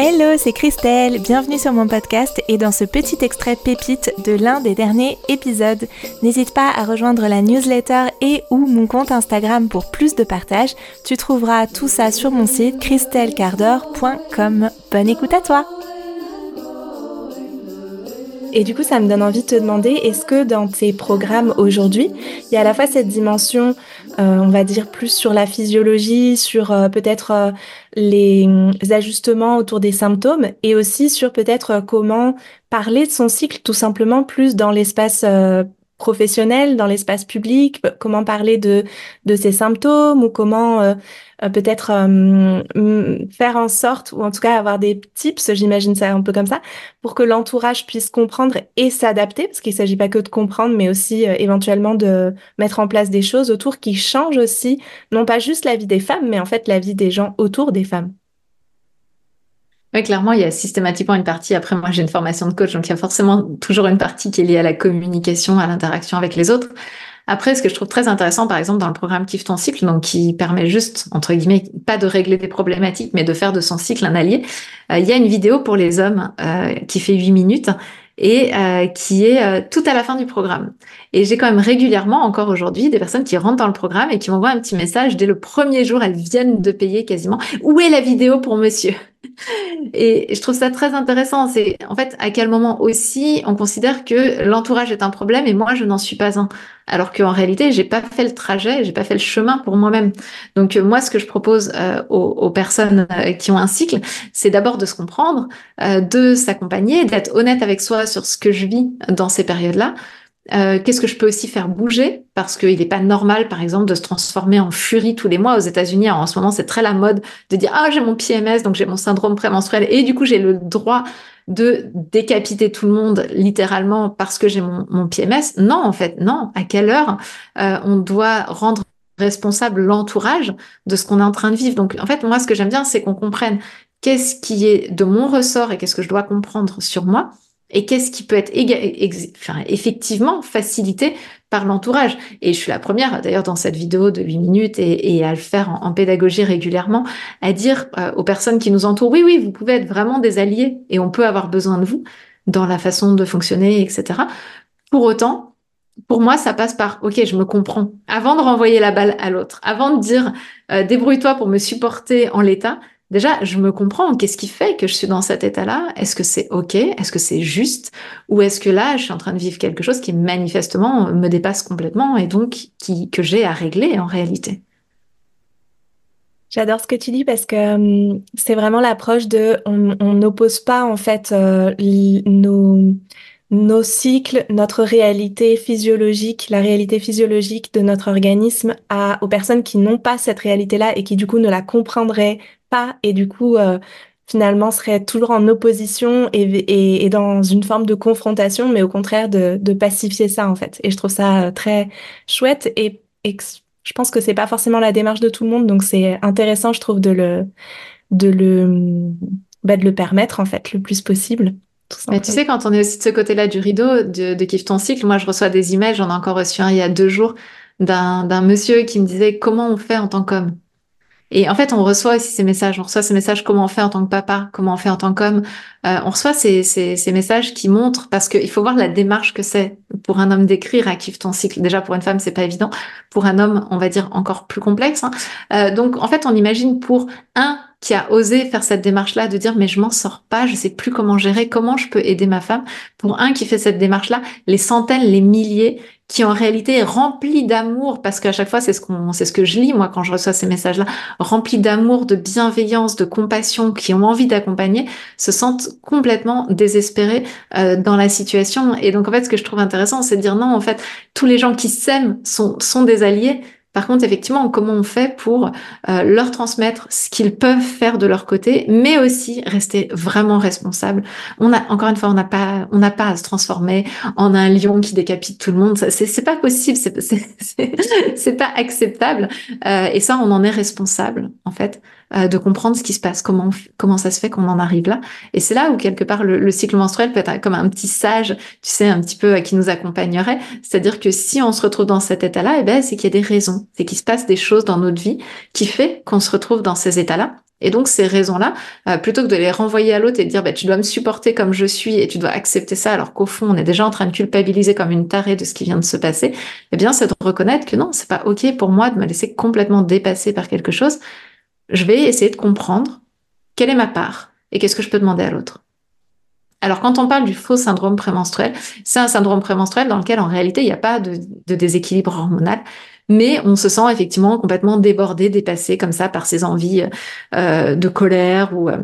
Hello, c'est Christelle, bienvenue sur mon podcast et dans ce petit extrait pépite de l'un des derniers épisodes. N'hésite pas à rejoindre la newsletter et ou mon compte Instagram pour plus de partage. Tu trouveras tout ça sur mon site christellecardor.com. Bonne écoute à toi et du coup, ça me donne envie de te demander, est-ce que dans tes programmes aujourd'hui, il y a à la fois cette dimension, euh, on va dire, plus sur la physiologie, sur euh, peut-être euh, les ajustements autour des symptômes, et aussi sur peut-être comment parler de son cycle tout simplement plus dans l'espace professionnel, dans l'espace public, comment parler de, de ces symptômes ou comment euh, euh, peut-être euh, faire en sorte, ou en tout cas avoir des tips, j'imagine ça un peu comme ça, pour que l'entourage puisse comprendre et s'adapter, parce qu'il ne s'agit pas que de comprendre, mais aussi éventuellement de mettre en place des choses autour qui changent aussi, non pas juste la vie des femmes, mais en fait la vie des gens autour des femmes. Oui, clairement, il y a systématiquement une partie. Après, moi, j'ai une formation de coach, donc il y a forcément toujours une partie qui est liée à la communication, à l'interaction avec les autres. Après, ce que je trouve très intéressant, par exemple, dans le programme Kiffe ton cycle, donc qui permet juste, entre guillemets, pas de régler des problématiques, mais de faire de son cycle un allié, euh, il y a une vidéo pour les hommes euh, qui fait 8 minutes et euh, qui est tout à la fin du programme. Et j'ai quand même régulièrement, encore aujourd'hui, des personnes qui rentrent dans le programme et qui m'envoient un petit message dès le premier jour, elles viennent de payer quasiment. Où est la vidéo pour monsieur? Et je trouve ça très intéressant. C'est en fait à quel moment aussi on considère que l'entourage est un problème et moi je n'en suis pas un. Alors qu'en réalité, j'ai pas fait le trajet, j'ai pas fait le chemin pour moi-même. Donc euh, moi, ce que je propose euh, aux, personnes euh, qui ont un cycle, c'est d'abord de se comprendre, de s'accompagner, d'être honnête avec soi sur ce que je vis dans ces périodes-là, euh, qu'est-ce que je peux aussi faire bouger? Parce qu'il n'est pas normal, par exemple, de se transformer en furie tous les mois. Aux États-Unis, en ce moment, c'est très la mode de dire ah j'ai mon PMS, donc j'ai mon syndrome prémenstruel, et du coup j'ai le droit de décapiter tout le monde littéralement parce que j'ai mon, PMS. Non, en fait, non. À quelle heure euh, on doit rendre responsable l'entourage de ce qu'on est en train de vivre? Donc, en fait, moi, ce que j'aime bien, c'est qu'on comprenne qu'est-ce qui est de mon ressort et qu'est-ce que je dois comprendre sur moi et qu'est-ce qui peut être enfin, effectivement facilité par l'entourage. Et je suis la première, d'ailleurs, dans cette vidéo de 8 minutes et, à le faire en, pédagogie régulièrement, à dire euh, aux personnes qui nous entourent, oui, oui, vous pouvez être vraiment des alliés et on peut avoir besoin de vous dans la façon de fonctionner, etc. Pour autant, pour moi, ça passe par OK, je me comprends. Avant de renvoyer la balle à l'autre, avant de dire euh, débrouille-toi pour me supporter en l'état, déjà, je me comprends. Qu'est-ce qui fait que je suis dans cet état-là? Est-ce que c'est OK? Est-ce que c'est juste? Ou est-ce que là, je suis en train de vivre quelque chose qui manifestement me dépasse complètement et donc qui, que j'ai à régler en réalité? J'adore ce que tu dis parce que hum, c'est vraiment l'approche de on n'oppose pas en fait euh, nos nos cycles, notre réalité physiologique, la réalité physiologique de notre organisme à, aux personnes qui n'ont pas cette réalité-là et qui du coup ne la comprendraient pas et du coup euh, finalement seraient toujours en opposition et, et, et, dans une forme de confrontation, mais au contraire de, de pacifier ça en fait. Et je trouve ça euh, très chouette et, et je pense que c'est pas forcément la démarche de tout le monde, donc c'est intéressant, je trouve, de le de le bah, de le permettre en fait le plus possible. Mais tu sais, quand on est aussi de ce côté-là du rideau, de, de Kiffe ton cycle, moi je reçois des emails, j'en ai encore reçu un il y a deux jours, d'un monsieur qui me disait comment on fait en tant qu'homme? Et en fait, on reçoit aussi ces messages. On reçoit ces messages comment on fait en tant que papa, comment on fait en tant qu'homme. Euh, on reçoit ces, ces, ces, messages qui montrent, parce qu'il faut voir la démarche que c'est pour un homme d'écrire à Kiffe ton cycle. Déjà, pour une femme, c'est pas évident. Pour un homme, on va dire encore plus complexe. Hein. Euh, donc, en fait, on imagine pour un qui a osé faire cette démarche-là, de dire mais je m'en sors pas, je sais plus comment gérer, comment je peux aider ma femme. Pour un qui fait cette démarche-là, les centaines, les milliers qui en réalité est rempli d'amour, parce qu'à chaque fois c'est ce qu'on, c'est ce que je lis moi quand je reçois ces messages-là, remplis d'amour, de bienveillance, de compassion, qui ont envie d'accompagner, se sentent complètement désespérés euh, dans la situation. Et donc en fait, ce que je trouve intéressant, c'est de dire non, en fait, tous les gens qui s'aiment sont sont des alliés, par contre, effectivement, comment on fait pour euh, leur transmettre ce qu'ils peuvent faire de leur côté, mais aussi rester vraiment responsable. On a encore une fois, on n'a pas, on n'a pas à se transformer en un lion qui décapite tout le monde. C'est, pas possible, c'est pas acceptable. Euh, et ça, on en est responsable en fait euh, de comprendre ce qui se passe, comment, comment ça se fait qu'on en arrive là. Et c'est là où quelque part le, cycle menstruel peut être comme un petit sage, tu sais, un petit peu qui nous accompagnerait. C'est-à-dire que si on se retrouve dans cet état-là, eh ben, c'est qu'il y a des raisons, c'est qu'il se passe des choses dans notre vie qui fait qu'on se retrouve dans ces états-là. Et donc ces raisons-là, euh, plutôt que de les renvoyer à l'autre et de dire bah, tu dois me supporter comme je suis et tu dois accepter ça, alors qu'au fond on est déjà en train de culpabiliser comme une tarée de ce qui vient de se passer, eh bien c'est de reconnaître que non, c'est pas ok pour moi de me laisser complètement dépasser par quelque chose. Je vais essayer de comprendre quelle est ma part et qu'est-ce que je peux demander à l'autre. Alors quand on parle du faux syndrome prémenstruel, c'est un syndrome prémenstruel dans lequel en réalité il n'y a pas de, déséquilibre hormonal, mais on se sent effectivement complètement débordé, dépassé comme ça par ses envies euh, de colère ou euh,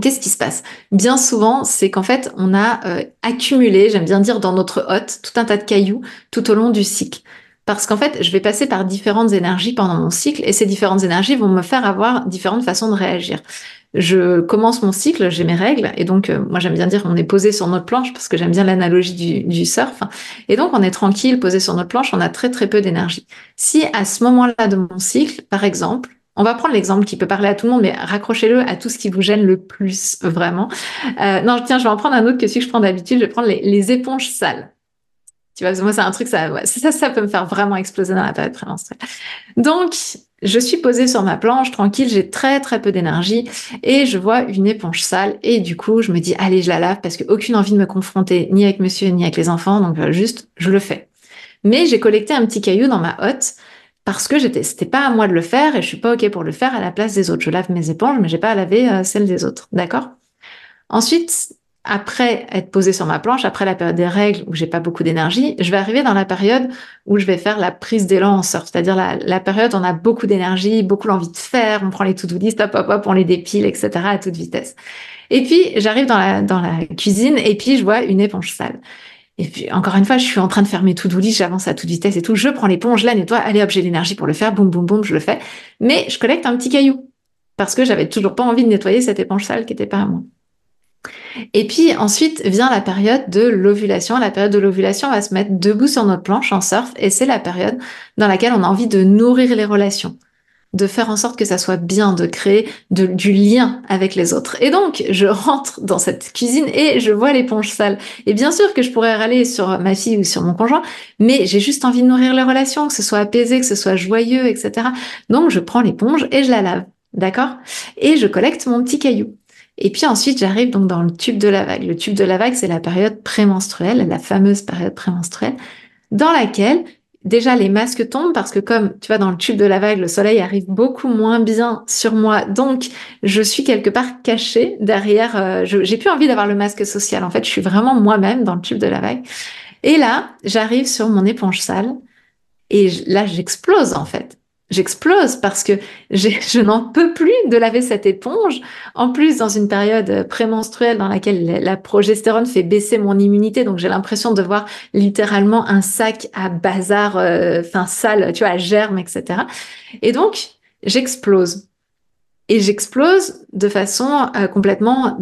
Qu'est-ce qui se passe? Bien souvent, c'est qu'en fait, on a euh, accumulé, j'aime bien dire dans notre hôte, tout un tas de cailloux tout au long du cycle. Parce qu'en fait, je vais passer par différentes énergies pendant mon cycle et ces différentes énergies vont me faire avoir différentes façons de réagir je commence mon cycle, j'ai mes règles, et donc euh, moi j'aime bien dire on est posé sur notre planche parce que j'aime bien l'analogie du, surf, et donc on est tranquille, posé sur notre planche, on a très très peu d'énergie. Si à ce moment-là de mon cycle, par exemple, on va prendre l'exemple qui peut parler à tout le monde, mais raccrochez-le à tout ce qui vous gêne le plus, vraiment. Euh, non, tiens, je vais en prendre un autre que celui que je prends d'habitude, je vais prendre les éponges sales. Tu vois, moi, c'est un truc, ça, ça, peut me faire vraiment exploser dans la période prémenstruelle. Donc, je suis posée sur ma planche, tranquille, j'ai très très peu d'énergie et je vois une éponge sale et du coup je me dis allez je la lave parce que aucune envie de me confronter ni avec monsieur ni avec les enfants donc euh, juste je le fais. Mais j'ai collecté un petit caillou dans ma hotte parce que j'étais c'était pas à moi de le faire et je suis pas ok pour le faire à la place des autres. Je lave mes éponges mais j'ai pas à laver euh, celles des autres, d'accord? Ensuite après être posée sur ma planche, après la période des règles où j'ai pas beaucoup d'énergie, je vais arriver dans la période où je vais faire la prise d'élan en surf, c'est-à-dire la, période où on a beaucoup d'énergie, beaucoup l'envie de faire, on prend les to-do list, hop, hop, on les dépile, etc. à toute vitesse. Et puis, j'arrive dans la, dans la cuisine et puis je vois une éponge sale. Et puis, encore une fois, je suis en train de faire mes to-do j'avance à toute vitesse et tout, je prends l'éponge, je la nettoie, allez hop, j'ai l'énergie pour le faire, boum, boum, boum, je le fais. Mais je collecte un petit caillou parce que j'avais toujours pas envie de nettoyer cette éponge sale qui était pas à moi. Et puis ensuite vient la période de l'ovulation. La période de l'ovulation va se mettre debout sur notre planche en surf et c'est la période dans laquelle on a envie de nourrir les relations, de faire en sorte que ça soit bien, de créer du lien avec les autres. Et donc je rentre dans cette cuisine et je vois l'éponge sale. Et bien sûr que je pourrais râler sur ma fille ou sur mon conjoint, mais j'ai juste envie de nourrir les relations, que ce soit apaisé, que ce soit joyeux, etc. Donc je prends l'éponge et je la lave. D'accord? Et je collecte mon petit caillou. Et puis ensuite, j'arrive donc dans le tube de la vague. Le tube de la vague, c'est la période prémenstruelle, la fameuse période prémenstruelle, dans laquelle déjà les masques tombent parce que comme tu vois dans le tube de la vague, le soleil arrive beaucoup moins bien sur moi, donc je suis quelque part cachée derrière. Euh, j'ai plus envie d'avoir le masque social. En fait, je suis vraiment moi-même dans le tube de la vague. Et là, j'arrive sur mon éponge sale et là, j'explose en fait j'explose parce que je n'en peux plus de laver cette éponge. En plus, dans une période prémenstruelle dans laquelle la progestérone fait baisser mon immunité, donc j'ai l'impression de voir littéralement un sac à bazar, euh, enfin sale, tu vois, à germes, etc. Et donc, j'explose. Et j'explose de façon euh, complètement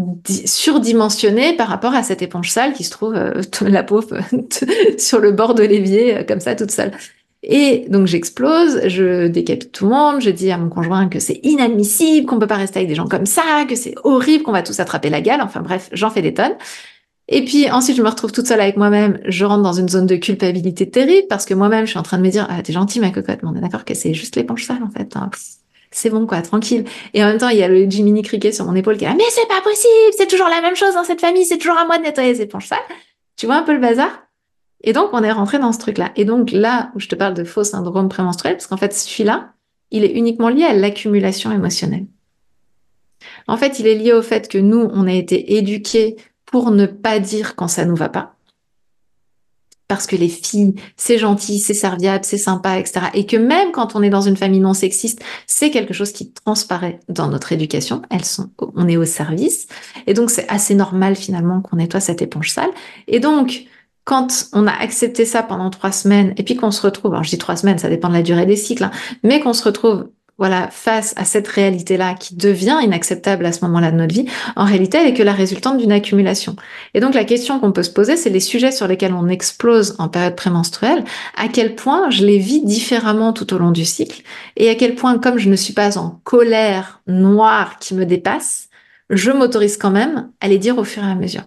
surdimensionnée par rapport à cette éponge sale qui se trouve, euh, la pauvre, sur le bord de l'évier, comme ça, toute seule. Et donc j'explose, je décapite tout le monde, je dis à mon conjoint que c'est inadmissible, qu'on peut pas rester avec des gens comme ça, que c'est horrible, qu'on va tous attraper la gale. Enfin bref, j'en fais des tonnes. Et puis ensuite, je me retrouve toute seule avec moi-même. Je rentre dans une zone de culpabilité terrible parce que moi-même, je suis en train de me dire ah t'es gentil ma cocotte, mais on est d'accord que c'est juste l'éponge sale en fait. Hein. C'est bon quoi, tranquille. Et en même temps, il y a le Jiminy Cricket sur mon épaule qui est là, mais c'est pas possible, c'est toujours la même chose dans cette famille, c'est toujours à moi de nettoyer les éponges sales. Tu vois un peu le bazar? Et donc, on est rentré dans ce truc-là. Et donc, là où je te parle de faux syndrome prémenstruel, parce qu'en fait, celui-là, il est uniquement lié à l'accumulation émotionnelle. En fait, il est lié au fait que nous, on a été éduqués pour ne pas dire quand ça nous va pas. Parce que les filles, c'est gentil, c'est serviable, c'est sympa, etc. Et que même quand on est dans une famille non sexiste, c'est quelque chose qui transparaît dans notre éducation. Elles sont, on est au service. Et donc, c'est assez normal finalement qu'on nettoie cette éponge sale. Et donc, quand on a accepté ça pendant trois semaines et puis qu'on se retrouve, alors je dis trois semaines, ça dépend de la durée des cycles, hein, mais qu'on se retrouve face à cette réalité-là qui devient inacceptable à ce moment-là de notre vie, en réalité, elle est que la résultante d'une accumulation. Et donc, la question qu'on peut se poser, c'est les sujets sur lesquels on explose en période prémenstruelle, à quel point je les vis différemment tout au long du cycle, et à quel point, comme je ne suis pas en colère noire qui me dépasse, je m'autorise quand même à les dire au fur et à mesure.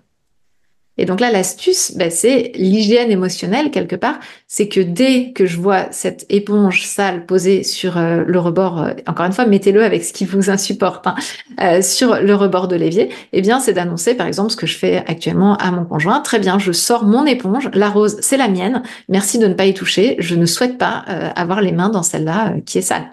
Et donc là, l'astuce, ben, c'est l'hygiène émotionnelle quelque part. C'est que dès que je vois cette éponge sale posée sur euh, le rebord, euh, encore une fois, mettez-le avec ce qui vous insupporte, hein, euh, sur le rebord de l'évier, eh bien, c'est d'annoncer, par exemple, ce que je fais actuellement à mon conjoint. Très bien, je sors mon éponge, la rose, c'est la mienne. Merci de ne pas y toucher. Je ne souhaite pas avoir les mains dans celle-là qui est sale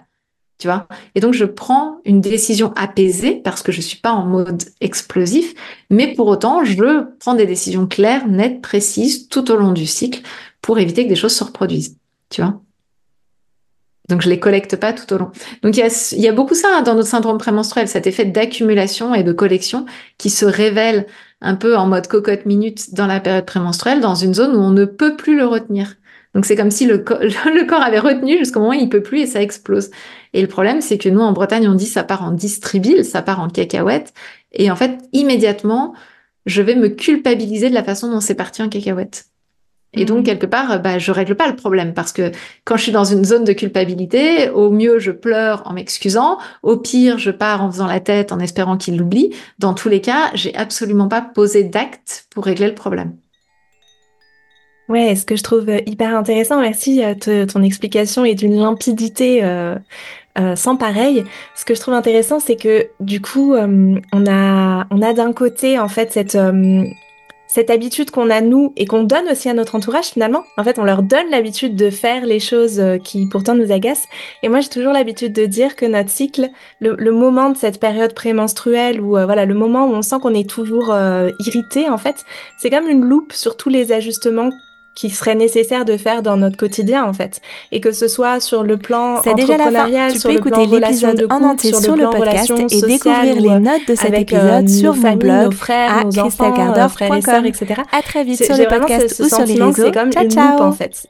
Et donc, je prends une décision apaisée parce que je suis pas en mode explosif, mais pour autant, je prends des décisions claires, nettes, précises tout au long du cycle pour éviter que des choses se reproduisent. Donc, je les collecte pas tout au long. Donc, il y a, y a beaucoup ça hein, dans notre syndrome prémenstruel, cet effet d'accumulation et de collection qui se révèle un peu en mode cocotte minute dans la période prémenstruelle, dans une zone où on ne peut plus le retenir. Donc c'est comme si le, le, corps avait retenu jusqu'au moment où il peut plus et ça explose. Et le problème, c'est que nous, en Bretagne, on dit ça part en distribile, ça part en cacahuète. Et en fait, immédiatement, je vais me culpabiliser de la façon dont c'est parti en cacahuète. Et donc, mmh. quelque part, bah, je règle pas le problème parce que quand je suis dans une zone de culpabilité, au mieux, je pleure en m'excusant. Au pire, je pars en faisant la tête en espérant qu'il l'oublie. Dans tous les cas, j'ai absolument pas posé d'acte pour régler le problème. Ouais, ce que je trouve euh, hyper intéressant, merci, euh, ton explication est d'une limpidité euh, sans pareil. Ce que je trouve intéressant, c'est que du coup, on a, on a d'un côté en fait cette cette habitude qu'on a nous et qu'on donne aussi à notre entourage finalement. En fait, on leur donne l'habitude de faire les choses qui pourtant nous agacent. Et moi, j'ai toujours l'habitude de dire que notre cycle, le, moment de cette période prémenstruelle ou voilà, le moment où on sent qu'on est toujours irrité en fait, c'est comme une loupe sur tous les ajustements qui serait nécessaire de faire dans notre quotidien en fait et que ce soit sur le plan entrepreneurial, sur peux le écouter l'épisode en entier sur, le, podcast et découvrir les notes de cet épisode sur mon blog nos frères, à nos enfants, frères et sœurs, etc. À très vite sur le podcast ou sur les réseaux. C'est comme ciao, une loupe en fait.